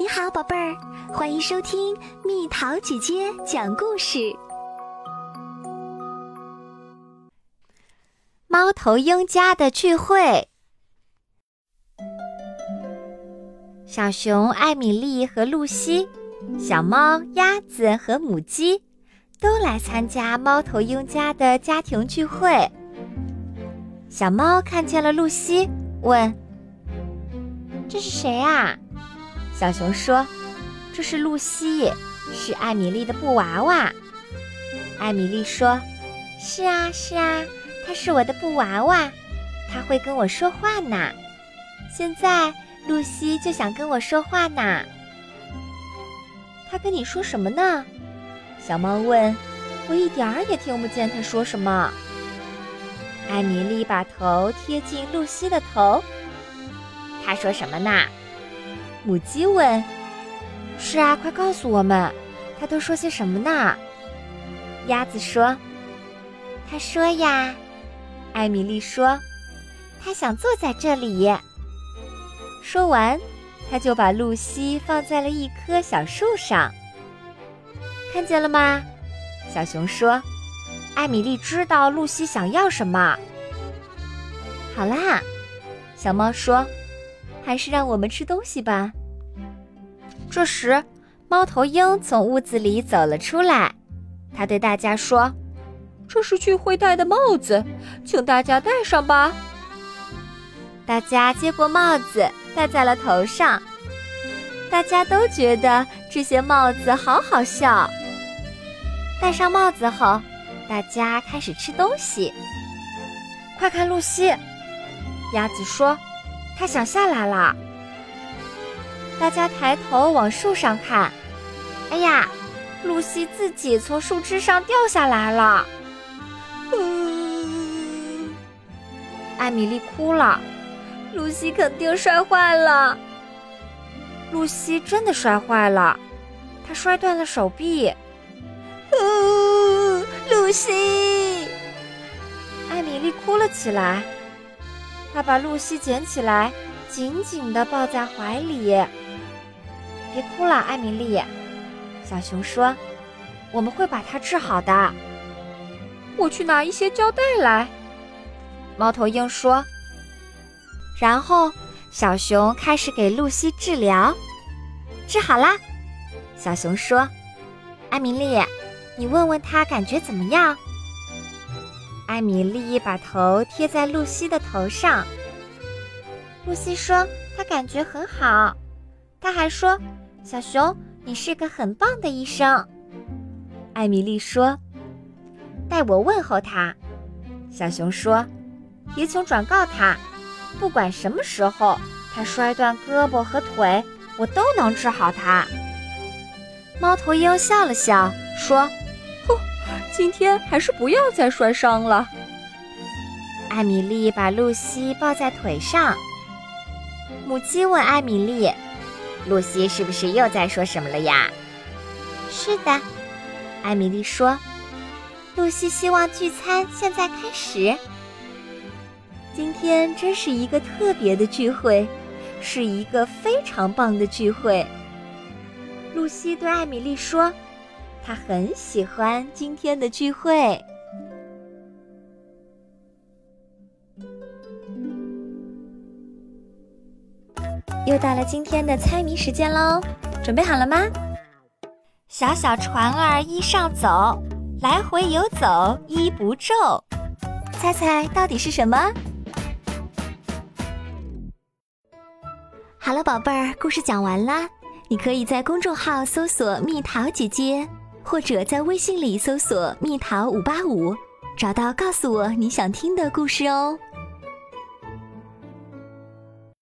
你好，宝贝儿，欢迎收听蜜桃姐姐讲故事。猫头鹰家的聚会，小熊艾米丽和露西，小猫鸭子和母鸡，都来参加猫头鹰家的家庭聚会。小猫看见了露西，问：“这是谁啊？”小熊说：“这是露西，是艾米丽的布娃娃。”艾米丽说：“是啊，是啊，她是我的布娃娃，她会跟我说话呢。现在露西就想跟我说话呢。她跟你说什么呢？”小猫问。“我一点儿也听不见她说什么。”艾米丽把头贴近露西的头。“她说什么呢？”母鸡问：“是啊，快告诉我们，他都说些什么呢？”鸭子说：“他说呀。”艾米丽说：“他想坐在这里。”说完，他就把露西放在了一棵小树上。看见了吗？小熊说：“艾米丽知道露西想要什么。”好啦，小猫说：“还是让我们吃东西吧。”这时，猫头鹰从屋子里走了出来，他对大家说：“这是聚会戴的帽子，请大家戴上吧。”大家接过帽子戴在了头上，大家都觉得这些帽子好好笑。戴上帽子后，大家开始吃东西。快看，露西！鸭子说：“它想下来了。”大家抬头往树上看，哎呀，露西自己从树枝上掉下来了。艾米丽哭了，露西肯定摔坏了。露西真的摔坏了，她摔断了手臂。露西，艾米丽哭了起来，她把露西捡起来，紧紧地抱在怀里。别哭了，艾米丽。小熊说：“我们会把它治好的。”我去拿一些胶带来。猫头鹰说。然后小熊开始给露西治疗。治好啦，小熊说：“艾米丽，你问问他感觉怎么样？”艾米丽把头贴在露西的头上。露西说：“她感觉很好。”她还说。小熊，你是个很棒的医生，艾米丽说：“代我问候他。”小熊说：“也请转告他，不管什么时候他摔断胳膊和腿，我都能治好他。”猫头鹰笑了笑说：“哼，今天还是不要再摔伤了。”艾米丽把露西抱在腿上。母鸡问艾米丽。露西是不是又在说什么了呀？是的，艾米丽说：“露西希望聚餐现在开始。今天真是一个特别的聚会，是一个非常棒的聚会。”露西对艾米丽说：“她很喜欢今天的聚会。”又到了今天的猜谜时间喽，准备好了吗？小小船儿一上走，来回游走一不皱，猜猜到底是什么？好了，宝贝儿，故事讲完啦。你可以在公众号搜索“蜜桃姐姐”，或者在微信里搜索“蜜桃五八五”，找到告诉我你想听的故事哦。